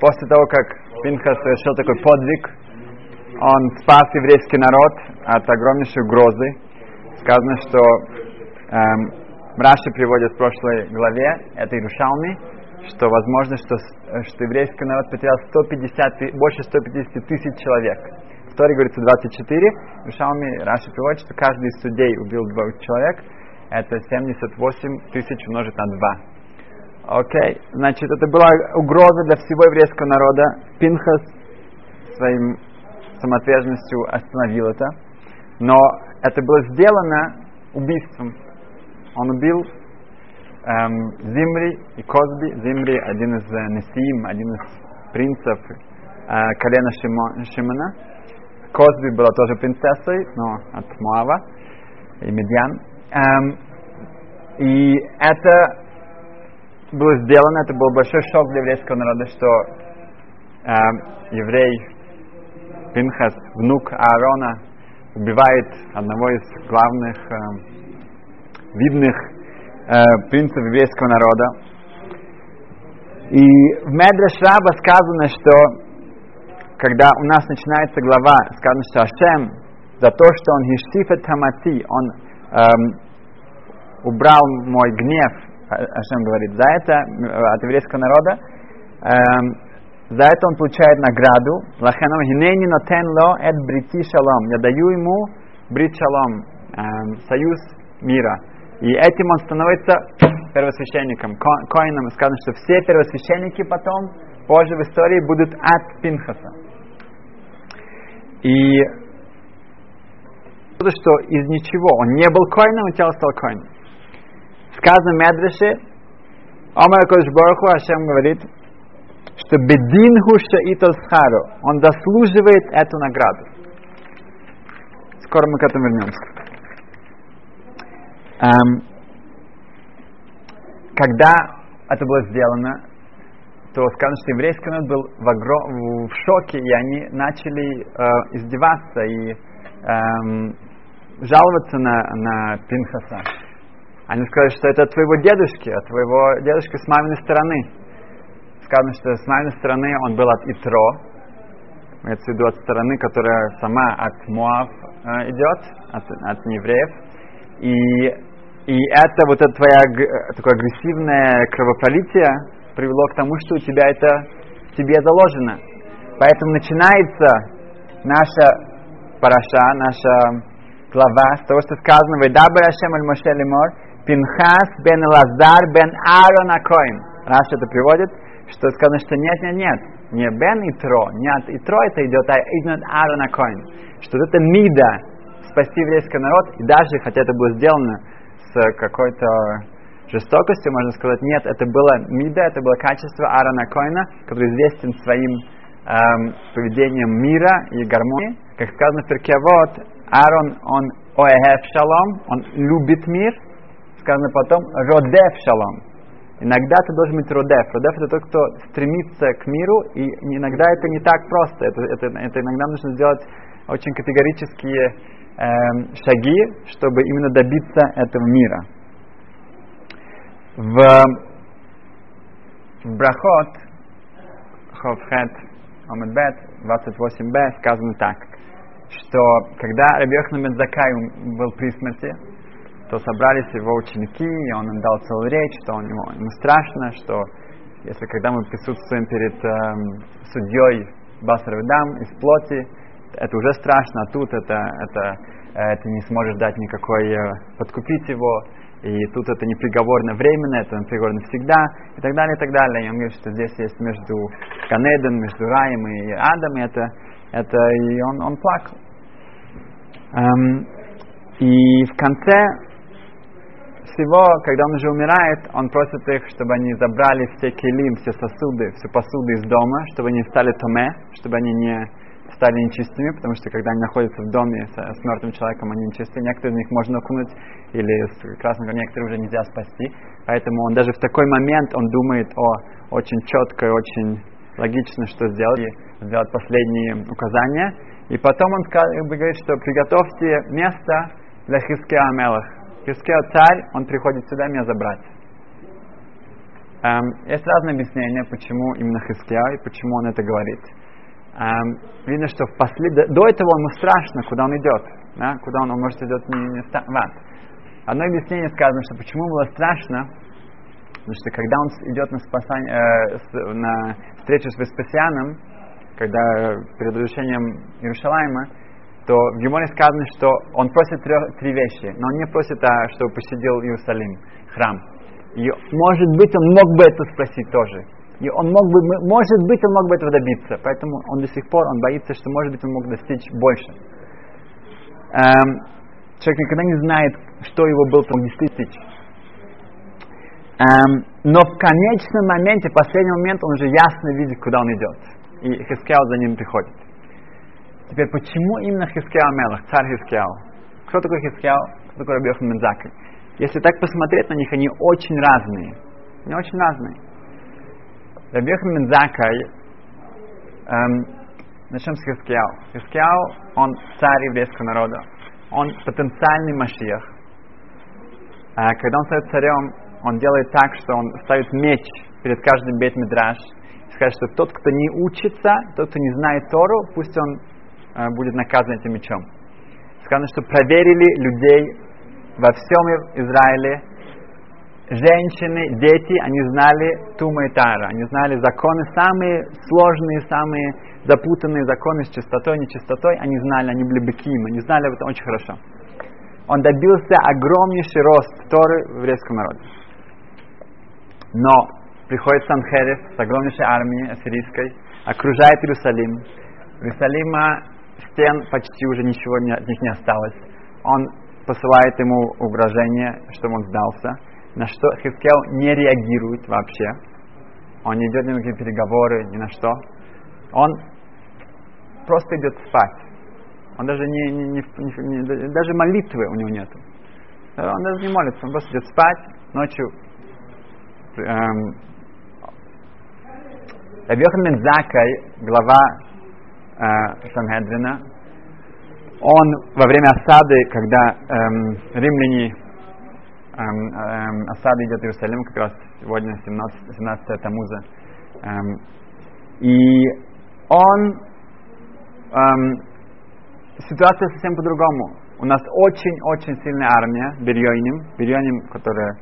после того, как Пинхас совершил такой подвиг, он спас еврейский народ от огромнейшей угрозы. Сказано, что эм, Раши приводит в прошлой главе, это Иерушалми, что возможно, что, что еврейский народ потерял 150, больше 150 тысяч человек. В Торе говорится 24, Иерушалми Раши приводит, что каждый из судей убил двух человек, это 78 тысяч умножить на 2. Окей, okay. значит, это была угроза для всего еврейского народа. Пинхас своим самоотверженностью остановил это. Но это было сделано убийством. Он убил эм, Зимри и Козби. Зимри один из э, Несиим, один из принцев э, колена Шимо, Шимона. Козби была тоже принцессой, но от Моава и Медьян. Эм, и это было сделано, это был большой шок для еврейского народа, что э, еврей Пинхас, внук Аарона, убивает одного из главных э, видных э, принцев еврейского народа. И в Медреш Раба сказано, что когда у нас начинается глава, сказано, что Ашем за то, что он хиштифет хамати, он эм, убрал мой гнев Ашем говорит, за это от еврейского народа, эм, за это он получает награду. Лахеном хинейни нотен ло эт брити шалом. Я даю ему брит шалом, эм, союз мира. И этим он становится первосвященником, ко- коином. Сказано, что все первосвященники потом, позже в истории, будут от Пинхаса. И что из ничего, он не был коином, и тело стал коином сказано в Медреше, Омар Кодыш Бараху Ашем говорит, что бедин хуша итол схару, он заслуживает эту награду. Скоро мы к этому вернемся. Эм, когда это было сделано, то сказано, что еврейский народ был в, огром, в шоке, и они начали э, издеваться и эм, жаловаться на, на Пинхаса. Они сказали, что это от твоего дедушки, от твоего дедушки с маминой стороны. Сказано, что с маминой стороны он был от Итро, имеется в виду от стороны, которая сама от Муав э, идет, от, от евреев. И, и это вот это твоя такое агрессивное кровопролитие привело к тому, что у тебя это тебе заложено. Поэтому начинается наша параша, наша глава с того, что сказано «Вейдабер Ашем аль Моше лимор» Пинхас бен Лазар бен Аарон Акоин. Раш это приводит, что сказано, что нет, нет, нет, не бен Итро, не от Итро это идет, а от Аарон Акоин. Что это мида спасти еврейский народ, и даже, хотя это было сделано с какой-то жестокостью, можно сказать, нет, это было мида, это было качество Аарона Коина, который известен своим эм, поведением мира и гармонии. Как сказано в Перкевод, Аарон, он оэхев шалом, он любит мир, сказано потом «родев шалом». Иногда ты должен быть родев. Родев это тот, кто стремится к миру, и иногда это не так просто. Это, это, это иногда нужно сделать очень категорические э, шаги, чтобы именно добиться этого мира. В, в Брахот, Ховхет, Омедбет, 28б сказано так, что когда Рабиохна Медзакай был при смерти, то собрались его ученики, и он им дал целую речь, что он, ему, ему страшно, что если когда мы присутствуем перед эм, судьей Басаравидам из плоти, это уже страшно, а тут это, это, э, ты не сможешь дать никакой, э, подкупить его, и тут это не приговор на временно, это приговор навсегда, и так далее, и так далее. И он говорит, что здесь есть между Канедом, между раем и адом, и это, это и он, он плакал. Эм, и в конце всего, когда он уже умирает, он просит их, чтобы они забрали все келим, все сосуды, всю посуду из дома, чтобы они стали томе, чтобы они не стали нечистыми, потому что когда они находятся в доме с, с мертвым человеком, они нечистые. Некоторые из них можно окунуть, или с красным, некоторые уже нельзя спасти. Поэтому он даже в такой момент, он думает о очень четко и очень логично, что сделать, и сделать последние указания. И потом он говорит, что приготовьте место для Хискеа Амелах, Хискео царь, он приходит сюда меня забрать. Эм, есть разные объяснения, почему именно Хиския и почему он это говорит. Эм, видно, что в послед... до этого ему страшно, куда он идет. Да? Куда он, он может идет не, не в ад. Одно объяснение сказано, что почему было страшно, потому что когда он идет на, спасание, э, на встречу с Веспасианом, когда перед разрушением Иерушалайма, то в Геморе сказано, что он просит три, три вещи, но он не просит, а, чтобы посетил Иерусалим, храм. И, может быть, он мог бы это спросить тоже. И он мог бы, может быть, он мог бы этого добиться. Поэтому он до сих пор, он боится, что, может быть, он мог достичь больше. Эм, человек никогда не знает, что его был мог достичь. Эм, но в конечном моменте, в последний момент, он уже ясно видит, куда он идет. И Хискял за ним приходит. Теперь, почему именно Хискял Мелах, царь Хискял? Кто такой Хискял? Кто такой Рабиохан Мензакай? Если так посмотреть на них, они очень разные. Они очень разные. Рабиохан Мензакай, эм, начнем с Хискияу. Хискияу, он царь еврейского народа. Он потенциальный Машиах. А когда он становится царем, он делает так, что он ставит меч перед каждым бейт мидраш и скажет, что тот, кто не учится, тот, кто не знает Тору, пусть он будет наказан этим мечом. Сказано, что проверили людей во всем Израиле женщины, дети, они знали Тума и Тара, они знали законы, самые сложные, самые запутанные законы с чистотой, нечистотой, они знали, они были беким, они знали об этом очень хорошо. Он добился огромнейший рост Торы в еврейском народе. Но приходит Санхерев с огромнейшей армией ассирийской, окружает Иерусалим. Иерусалима стен почти уже ничего не, от них не осталось. Он посылает ему угрожение, чтобы он сдался, на что Хискел не реагирует вообще. Он не идет ни на какие переговоры, ни на что. Он просто идет спать. Он даже не, не, не, не даже молитвы у него нету. Он даже не молится, он просто идет спать ночью. Эм, Рабьохан Мензакай, глава э, Санхедрина, он во время осады, когда эм, римляне, эм, эм, осада идет в Иерусалим, как раз сегодня 17, 17 Тамуза, эм, и он, эм, ситуация совсем по-другому. У нас очень-очень сильная армия, Бирьоним, Бирьоним, которая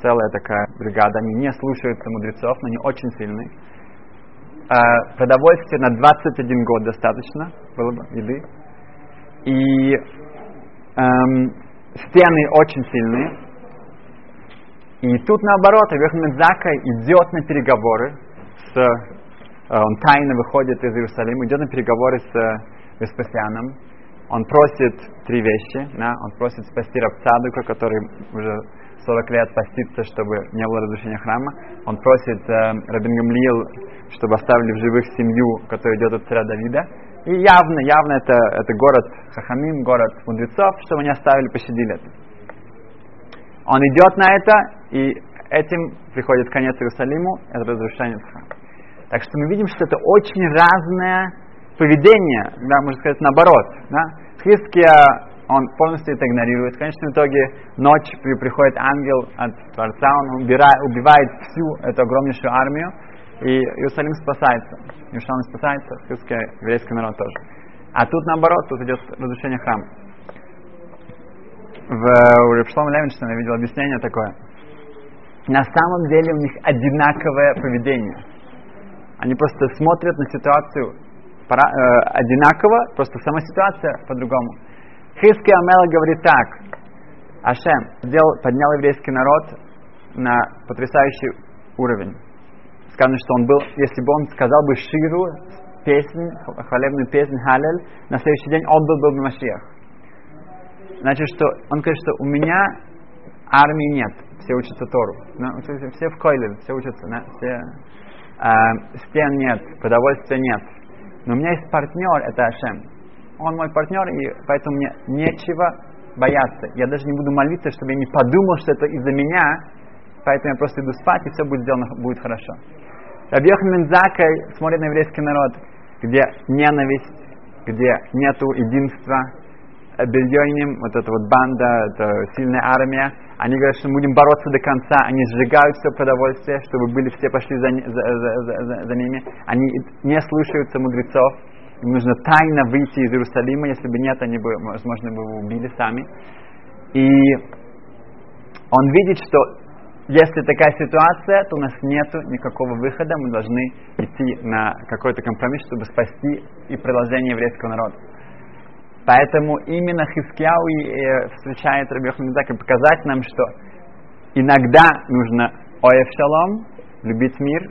целая такая бригада, они не слушаются мудрецов, но они очень сильные. Э, продовольствия на 21 год достаточно было бы, еды и эм, стены очень сильные. И тут наоборот, Авиахмед Зака идет на переговоры с, э, он тайно выходит из Иерусалима, идет на переговоры с э, Веспасианом. Он просит три вещи. Да? Он просит спасти Рабцадука, который уже 40 лет постится, чтобы не было разрушения храма. Он просит э, Рабин Гамлиил, чтобы оставили в живых семью, которая идет от царя Давида. И явно, явно это, это город Хахамим, город мудрецов, чтобы они оставили, пощадили это. Он идет на это, и этим приходит конец Иерусалиму, это разрушение храма. Так что мы видим, что это очень разное поведение, да, можно сказать наоборот. Да. Хиския, он полностью это игнорирует. В конечном итоге ночью приходит ангел от Творца, он убирает, убивает всю эту огромнейшую армию, и Иерусалим спасается. Иерусалим спасается, русский еврейский народ тоже. А тут наоборот, тут идет разрушение храма. В, у Репшлома Левинштейна я видел объяснение такое. На самом деле у них одинаковое поведение. Они просто смотрят на ситуацию э, одинаково, просто сама ситуация по-другому. Хиски Амела говорит так. Ашем сделал, поднял еврейский народ на потрясающий уровень сказано, что он был, если бы он сказал бы Ширу, песнь, хвалебную песнь Халель, на следующий день он был бы Машиах. Значит, что он говорит, что у меня армии нет, все учатся Тору. Ну, все в Койле, все учатся, все, э, стен нет, продовольствия нет. Но у меня есть партнер, это Ашем. Он мой партнер, и поэтому мне нечего бояться. Я даже не буду молиться, чтобы я не подумал, что это из-за меня, поэтому я просто иду спать, и все будет сделано будет хорошо. Рабьехан Мензакай смотрит на еврейский народ, где ненависть, где нету единства, Бельйоним, вот эта вот банда, это сильная армия, Они говорят, что мы будем бороться до конца. Они сжигают все продовольствие, чтобы были все пошли за, за, за, за, за ними. Они не слушаются мудрецов. Им нужно тайно выйти из Иерусалима. Если бы нет, они бы, возможно, бы его убили сами. И он видит, что если такая ситуация, то у нас нет никакого выхода, мы должны идти на какой-то компромисс, чтобы спасти и продолжение еврейского народа. Поэтому именно Хискияу и встречает Раби Йоханан и показать нам, что иногда нужно оев шалом, любить мир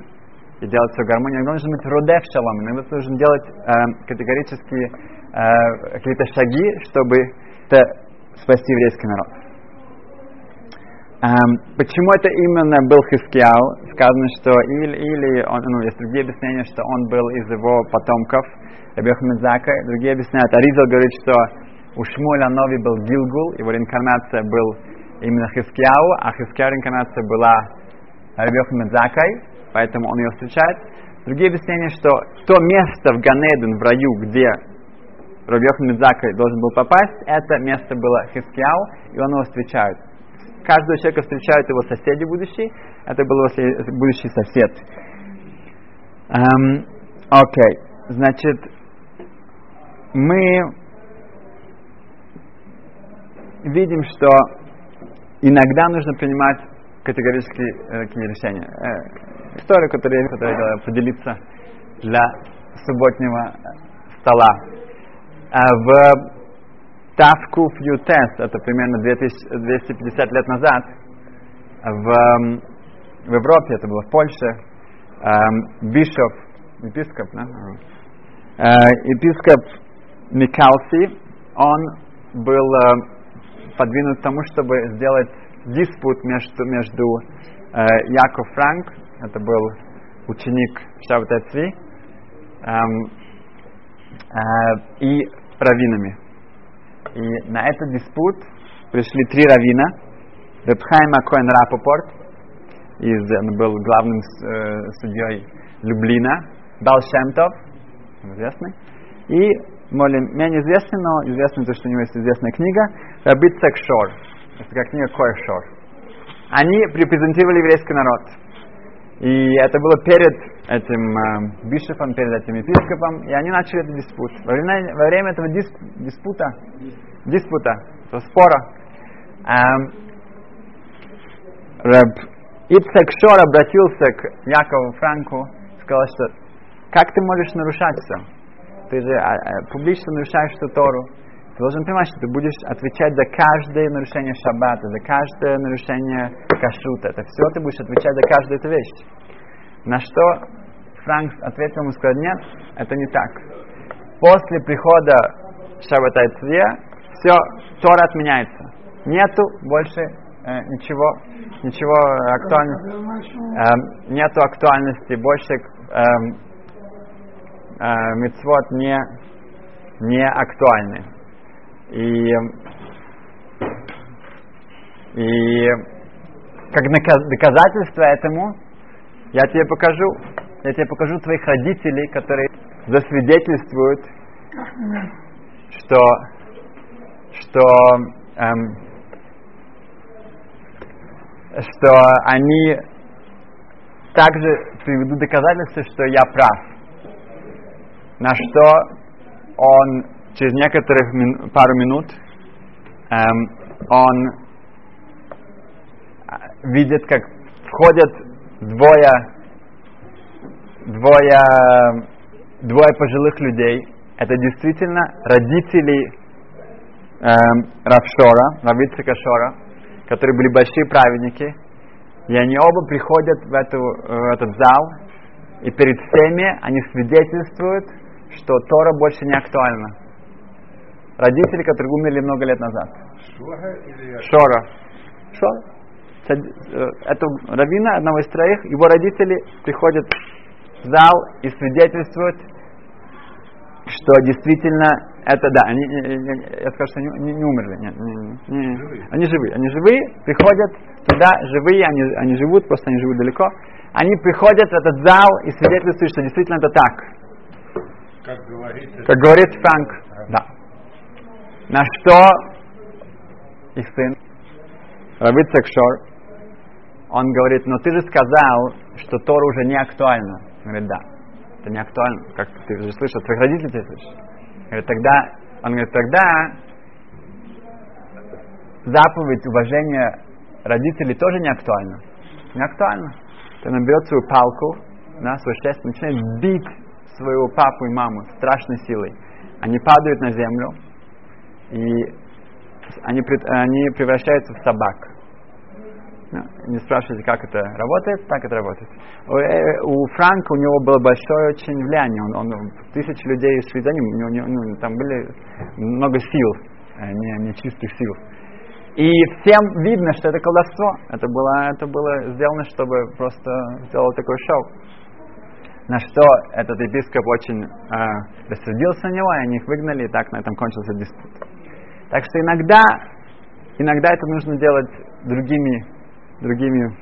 и делать все гармонию. Иногда нужно быть родев шалом, иногда нужно делать э, категорические э, какие-то шаги, чтобы спасти еврейский народ. Um, почему это именно был Хискияу? Сказано, что или, или он, ну, есть другие объяснения, что он был из его потомков, Рабиох Мезака. Другие объясняют, Аризал говорит, что у Шмуля Нови был Гилгул, его реинкарнация был именно Хискияу, а Хискияу реинкарнация была Рабиох Мезакой, поэтому он ее встречает. Другие объяснения, что то место в Ганеден, в раю, где Рабиох Мезакой должен был попасть, это место было Хискияу, и он его встречает каждого человека встречают его соседи будущие. Это был его будущий сосед. Эм, окей, значит, мы видим, что иногда нужно принимать категорические э, такие история, которую я хотел поделиться для субботнего стола. Э, в Тавку Фьютес, это примерно 250 лет назад, в, в Европе, это было в Польше, эм, бишоп, епископ, да? э, епископ Микалси, он был подвинут к тому, чтобы сделать диспут между, между Яков Франк, это был ученик Шабата Цви, эм, э, и раввинами. И на этот диспут пришли три равина. Рабхайм Акоин Рапопорт, из, он был главным э, судьей Люблина, Бал Шемтов, известный, и более менее известный, но известный то, что у него есть известная книга, Рабит Секшор, это такая книга Койшор. Они репрезентировали еврейский народ. И это было перед этим э, бишефом, перед этим епископом, и они начали этот диспут. Во время, во время этого дисп, диспута, диспута, то спора, эм, Рэб Ицек Шор обратился к Якову Франку, сказал, что как ты можешь нарушать все? Ты же а, а, публично нарушаешь эту Тору. Ты должен понимать, что ты будешь отвечать за каждое нарушение шаббата, за каждое нарушение кашрута. Это все ты будешь отвечать за каждую эту вещь. На что Франк ответил ему, сказал, нет, это не так. После прихода Шаббата Цвия все, Тора отменяется. Нету больше э, ничего, ничего актуальности, э, нету актуальности, больше э, э, мицвод не, не актуальны. И, и как доказательство этому, я тебе покажу, я тебе покажу твоих родителей, которые засвидетельствуют, что, что, эм, что они также приведут доказательства, что я прав. На что он через некоторых мин, пару минут эм, он а, видит, как входят двое, двое, двое пожилых людей. Это действительно родители эм, Равшора, Равицика Шора, которые были большие праведники. И они оба приходят в, эту, в этот зал, и перед всеми они свидетельствуют, что Тора больше не актуальна родители, которые умерли много лет назад. Шора. Шора. Э, это равина одного из троих, его родители приходят в зал и свидетельствуют, что действительно это да, они, я скажу, что они не, не умерли, нет, не, не, не, они живые, они живые, приходят туда, живые, они, они живут, просто они живут далеко, они приходят в этот зал и свидетельствуют, что действительно это так. Как говорит, как говорит Франк, да. На что их сын Равицек Шор, он говорит, но ты же сказал, что Тора уже не актуальна. Он говорит, да, это не актуально. Как ты же слышал, твоих родителей ты слышишь. Говорит, тогда, он говорит, тогда заповедь уважения родителей тоже не актуальна. Не актуально. Ты наберет свою палку, да, свой шест, начинает бить своего папу и маму страшной силой. Они падают на землю, и они, они превращаются в собак. Не спрашивайте, как это работает, так это работает. У, э, у Франка у него было большое очень влияние. Он, он тысячи людей шли за ним. У него, ну, там были много сил, а не, не чистых сил. И всем видно, что это колдовство. Это было, это было сделано, чтобы просто сделать такое шоу. На что этот епископ очень э, рассердился на него, и они их выгнали, и так на этом кончился диспут. Так что иногда, иногда это нужно делать другими, другими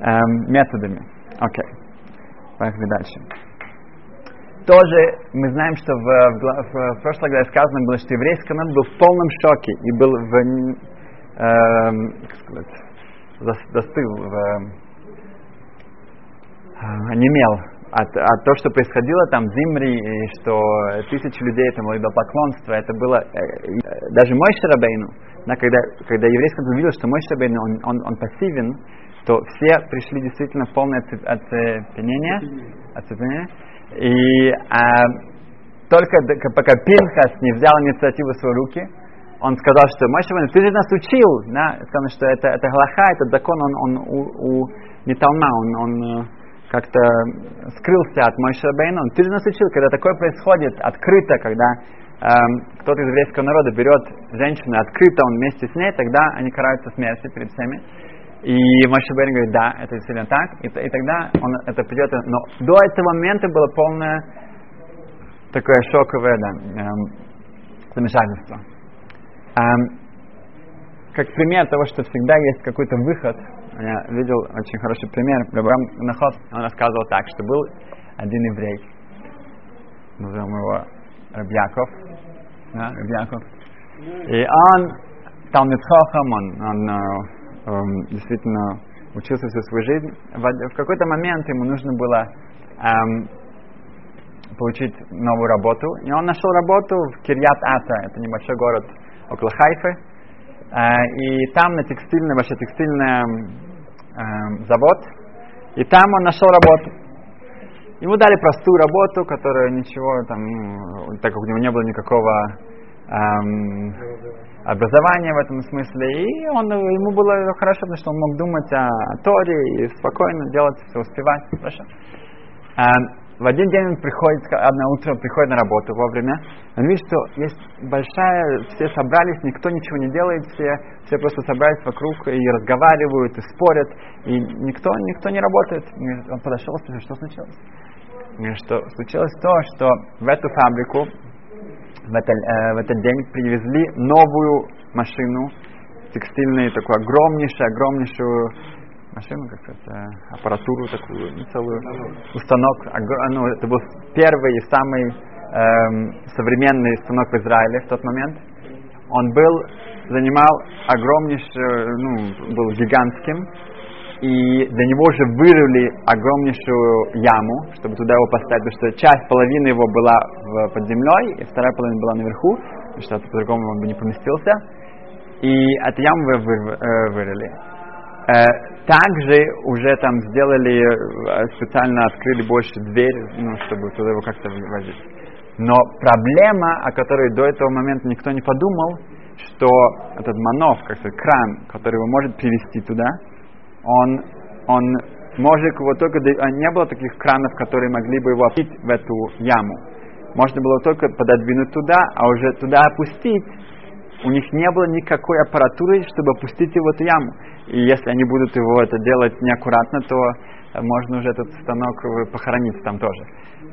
э, методами. Окей, okay. поехали дальше. Тоже мы знаем, что в, в, в, прошлой главе сказано было, что еврейский народ был в полном шоке и был в Эм, как сказать, застыл, в, э, онемел от, от того, что происходило там в Зимри, и что тысячи людей там поклонство, это было э, даже мой Шарабейну, да, когда, когда еврейский увидел, что мой Шарабейну, он, он, он пассивен, то все пришли действительно в полное оцепенение, оцепенение и а, только пока Пинхас не взял инициативу в свои руки, он сказал, что Моше ты же нас учил, да, сказал, что это, это галаха, этот закон, он, он у, у Неталма, он, он э, как-то скрылся от Моше Рабейна. Ты же нас учил, когда такое происходит открыто, когда эм, кто-то из еврейского народа берет женщину открыто, он вместе с ней, тогда они караются смертью перед всеми. И Моше Бейн говорит, да, это действительно так. И, и тогда он это придет. Но до этого момента было полное такое шоковое да, эм, замешательство. Um, как пример того, что всегда есть какой-то выход, я видел очень хороший пример. Рабрам Нахот, он рассказывал так, что был один еврей, назовем его Рабьяков, да, Рабьяков, и он стал Хохам, он, он, он действительно учился всю свою жизнь. В, в какой-то момент ему нужно было эм, получить новую работу, и он нашел работу в Кирьят-Ата, это небольшой город около Хайфы. Э, и там на текстильный, вообще текстильный э, завод. И там он нашел работу. Ему дали простую работу, которая ничего там, ну, так как у него не было никакого эм, образования в этом смысле. И он, ему было хорошо, потому что он мог думать о, о Торе и спокойно делать все, успевать. Хорошо. Эм, в один день он приходит, одно утро приходит на работу вовремя, он видит, что есть большая, все собрались, никто ничего не делает, все, все просто собрались вокруг и разговаривают, и спорят, и никто, никто не работает. Он подошел и спросил, что случилось? Что случилось то, что в эту фабрику в, это, э, в этот день привезли новую машину, текстильную, такую огромнейшую, огромнейшую машину, как это, аппаратуру такую, ну, целую, устанок. Ну, это был первый и самый эм, современный станок в Израиле в тот момент. Он был, занимал огромнейшую, ну, был гигантским, и для него уже вырыли огромнейшую яму, чтобы туда его поставить, потому что часть половины его была в, под землей, и вторая половина была наверху, потому что по-другому он бы не поместился. И эту яму вы, вы, э, вырыли. Э, также уже там сделали, э, специально открыли больше дверь, ну, чтобы туда его как-то возить. Но проблема, о которой до этого момента никто не подумал, что этот манов, как сказать, кран, который его может привести туда, он, он может его только, а не было таких кранов, которые могли бы его опустить в эту яму. Можно было только пододвинуть туда, а уже туда опустить у них не было никакой аппаратуры, чтобы опустить его в эту яму. И если они будут его это делать неаккуратно, то э, можно уже этот станок похоронить там тоже.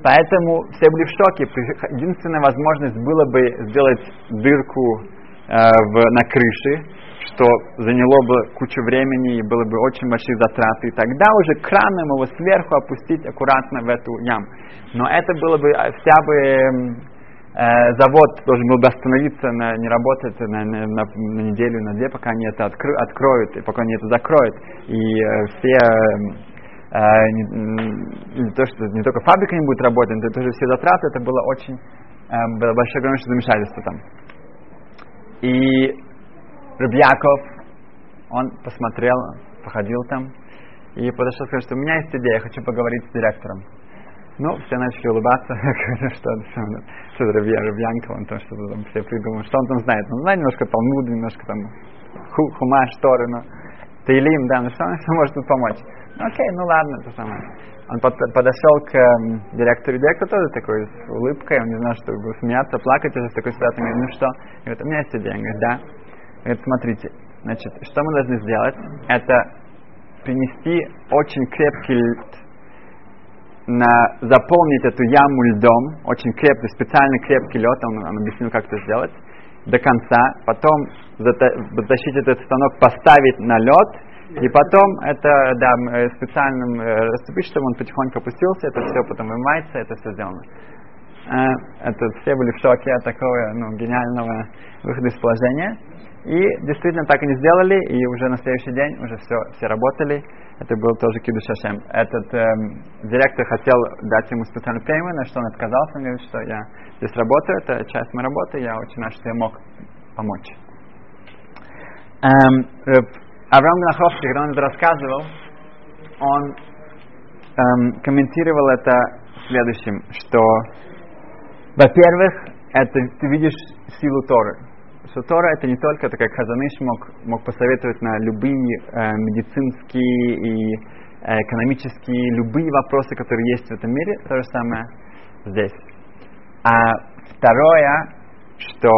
Поэтому все были в шоке. Единственная возможность было бы сделать дырку э, в, на крыше, что заняло бы кучу времени и было бы очень большие затраты. И тогда уже краном его сверху опустить аккуратно в эту яму. Но это было бы э, вся бы Э, завод должен был бы остановиться, на, не работать на, на, на, неделю, на две, пока они это откры, откроют, и пока они это закроют. И э, все э, не, не, то, что не только фабрика не будет работать, но тоже все затраты, это было очень э, было большое огромное замешательство там. И Рыбьяков, он посмотрел, походил там, и подошел и сказал, что у меня есть идея, я хочу поговорить с директором. Ну, все начали улыбаться, что, что, что Рабьянка, он там что-то там все придумал, что он там знает. Он знает немножко Талмуд, немножко там ху, Хумаш, Торы, но Таилим, да, ну что он может тут помочь? Ну, окей, ну ладно, то самое. Он под, подошел к э, директору, директор тоже такой с улыбкой, он не знал, что смеяться, плакать, уже с такой ситуацией, говорит, ну что? Говорит, у меня есть идея. Он говорит, да. Говорит, смотрите, значит, что мы должны сделать? Это принести очень крепкий на, заполнить эту яму льдом, очень крепкий, специально крепкий лед, он, он объяснил, как это сделать, до конца, потом затащить этот станок, поставить на лед, и потом это да, специальным э, расцепить, чтобы он потихоньку опустился, это все потом вымывается, это все сделано. Э, это все были в шоке от такого ну, гениального выхода из положения. И действительно так они сделали, и уже на следующий день уже все, все работали. Это был тоже Кидуш Шашем. Этот эм, директор хотел дать ему специальную премию, на что он отказался. Он говорит, что я здесь работаю, это часть моей работы, я очень рад, что я мог помочь. Эм, Авраам Наховский, когда он это рассказывал, он эм, комментировал это следующим, что, во-первых, это ты видишь силу Торы что Тора это не только, это как Хазаныш мог, мог посоветовать на любые э, медицинские и э, экономические, любые вопросы, которые есть в этом мире, то же самое здесь. А второе, что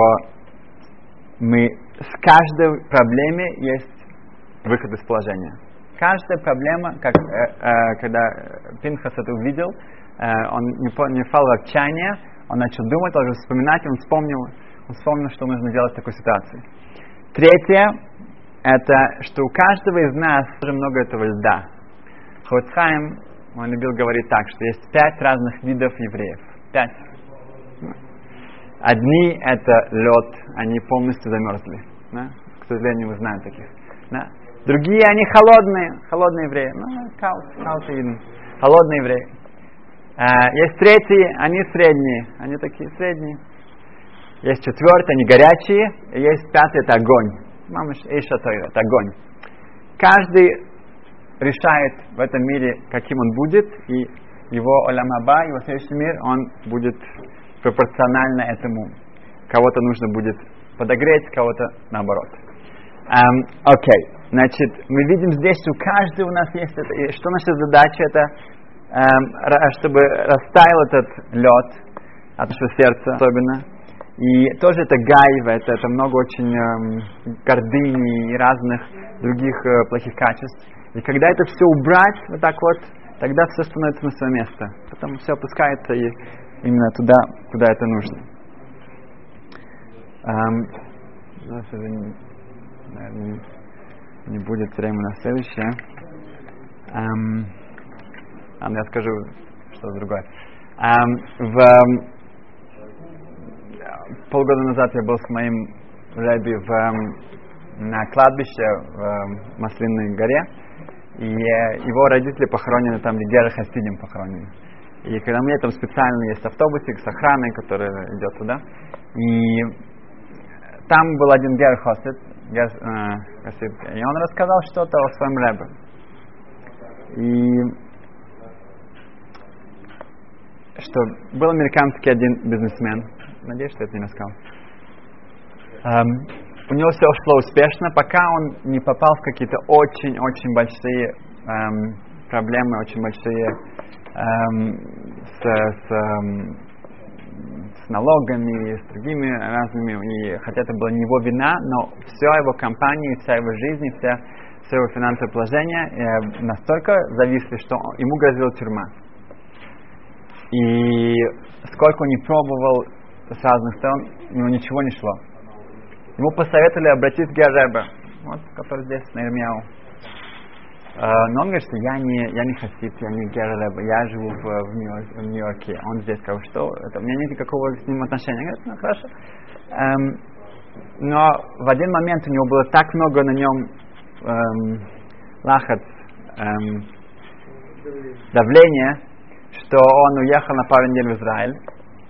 мы с каждой проблеме есть выход из положения. Каждая проблема, как, э, э, когда Пинхас это увидел, э, он не, не впал в отчаяние, он начал думать, он вспоминать, он вспомнил, он вспомнил, что нужно делать в такой ситуации. Третье, это что у каждого из нас уже много этого льда. Хоцхайм, он любил говорить так, что есть пять разных видов евреев. Пять. Одни это лед, они полностью замерзли. Да? К сожалению, мы знаем таких. Да? Другие, они холодные, холодные евреи. Ну, каут, каут Холодные евреи. А, есть третьи, они средние. Они такие средние. Есть четвертый, они горячие, и есть пятый, это огонь. Мамаш Иша это огонь. Каждый решает в этом мире, каким он будет, и его Оламаба, его следующий мир, он будет пропорционально этому. Кого-то нужно будет подогреть, кого-то наоборот. Эм, окей, значит, мы видим здесь, у каждого у нас есть это, и что наша задача, это чтобы растаял этот лед от нашего сердца особенно, и тоже это гайва, это, это много очень эм, гордыни и разных других э, плохих качеств. И когда это все убрать, вот так вот, тогда все становится на свое место. Потом все опускается и именно туда, куда это нужно. Эм, наверное, не, не будет времени на следующее. Эм, а, я скажу что-то другое. В полгода назад я был с моим Рэби в, на кладбище в Маслинной горе, и его родители похоронены там, где Гера Хасидим похоронены. И когда мы там специально есть автобусик с охраной, который идет туда, и там был один Гер Хасид, э, и он рассказал что-то о своем Рэбе. И что был американский один бизнесмен, Надеюсь, что это не рассказал. Um, у него все шло успешно, пока он не попал в какие-то очень-очень большие um, проблемы, очень большие um, с, с, um, с налогами, с другими разными. И хотя это была не его вина, но вся его компания, вся его жизнь, вся, все его финансовое положение э, настолько зависли, что ему грозила тюрьма. И сколько он не пробовал с разных сторон, у него ничего не шло. Ему посоветовали обратиться к Геребе, вот, который здесь, на Ирмияу. но он говорит, что я не, я не хасид, я не герреб, я живу в, в, Нью- в Нью-Йорке. Он здесь сказал, что это, у меня нет никакого с ним отношения. Я ну хорошо. Эм, но в один момент у него было так много на нем эм, лахат, эм, давления, что он уехал на пару недель в Израиль.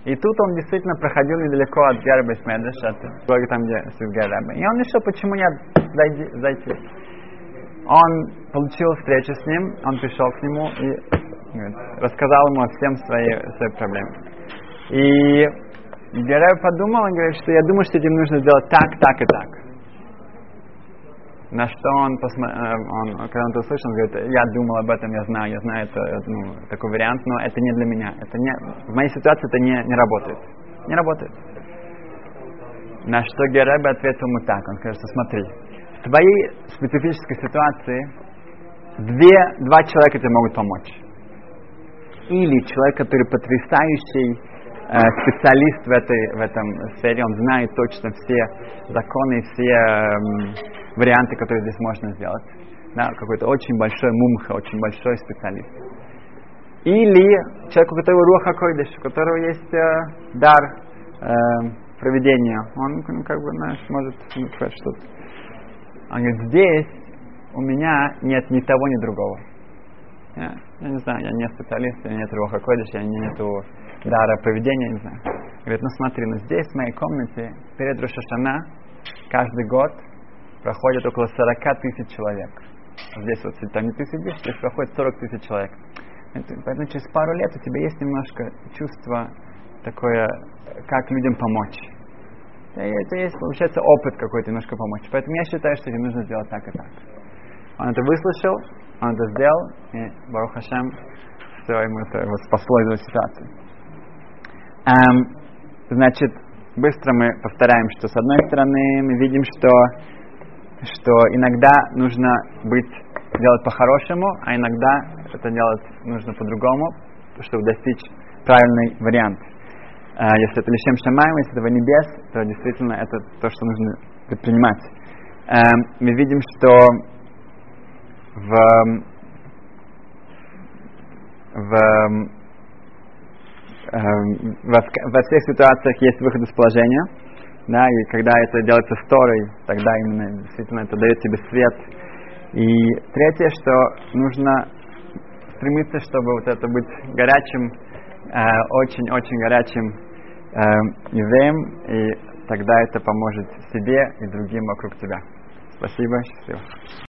И тут он действительно проходил недалеко от Герба Смедреш, от блога там, где сидит Герба. И он решил, почему нет зайди, зайти. Он получил встречу с ним, он пришел к нему и говорит, рассказал ему о всем своей, своей проблеме. И Гереб подумал, он говорит, что я думаю, что этим нужно сделать так, так и так. На что он, посмо... э, он когда он это услышал, он говорит, я думал об этом, я знаю, я знаю это, ну, такой вариант, но это не для меня. Это не, в моей ситуации это не, не работает. Не работает. На что Геребе ответил ему так, он сказал, что смотри, в твоей специфической ситуации две, два человека тебе могут помочь. Или человек, который потрясающий специалист в этой в этом сфере, он знает точно все законы, все эм, варианты, которые здесь можно сделать. Да, какой-то очень большой мумха, очень большой специалист. Или человек, у которого руха койдыш, у которого есть э, дар э, проведения. Он, ну, как бы, знаешь, может сказать что-то. Он говорит, здесь у меня нет ни того, ни другого. Я, я не знаю, я не специалист, у меня нет руха койдыш, я не нету дара поведения, не знаю. Говорит, ну смотри, ну здесь, в моей комнате, перед Рошашана, каждый год проходит около 40 тысяч человек. Здесь вот, там не ты сидишь, здесь проходит 40 тысяч человек. Поэтому через пару лет у тебя есть немножко чувство такое, как людям помочь. Это есть, получается, опыт какой-то немножко помочь. Поэтому я считаю, что тебе нужно сделать так и так. Он это выслушал, он это сделал, и Барух Хашем, все, ему это его спасло из этой ситуации. Эм, значит, быстро мы повторяем, что с одной стороны мы видим, что, что иногда нужно быть, делать по-хорошему, а иногда это делать нужно по-другому, чтобы достичь правильный вариант. Э, если это лишем шамаем, если это небес, то действительно это то, что нужно предпринимать. Эм, мы видим, что в, в во, во всех ситуациях есть выход из положения, да, и когда это делается с Торой, тогда именно действительно это дает тебе свет. И третье, что нужно стремиться, чтобы вот это быть горячим, очень-очень э, горячим э, евреем, и тогда это поможет себе и другим вокруг тебя. Спасибо, счастливо.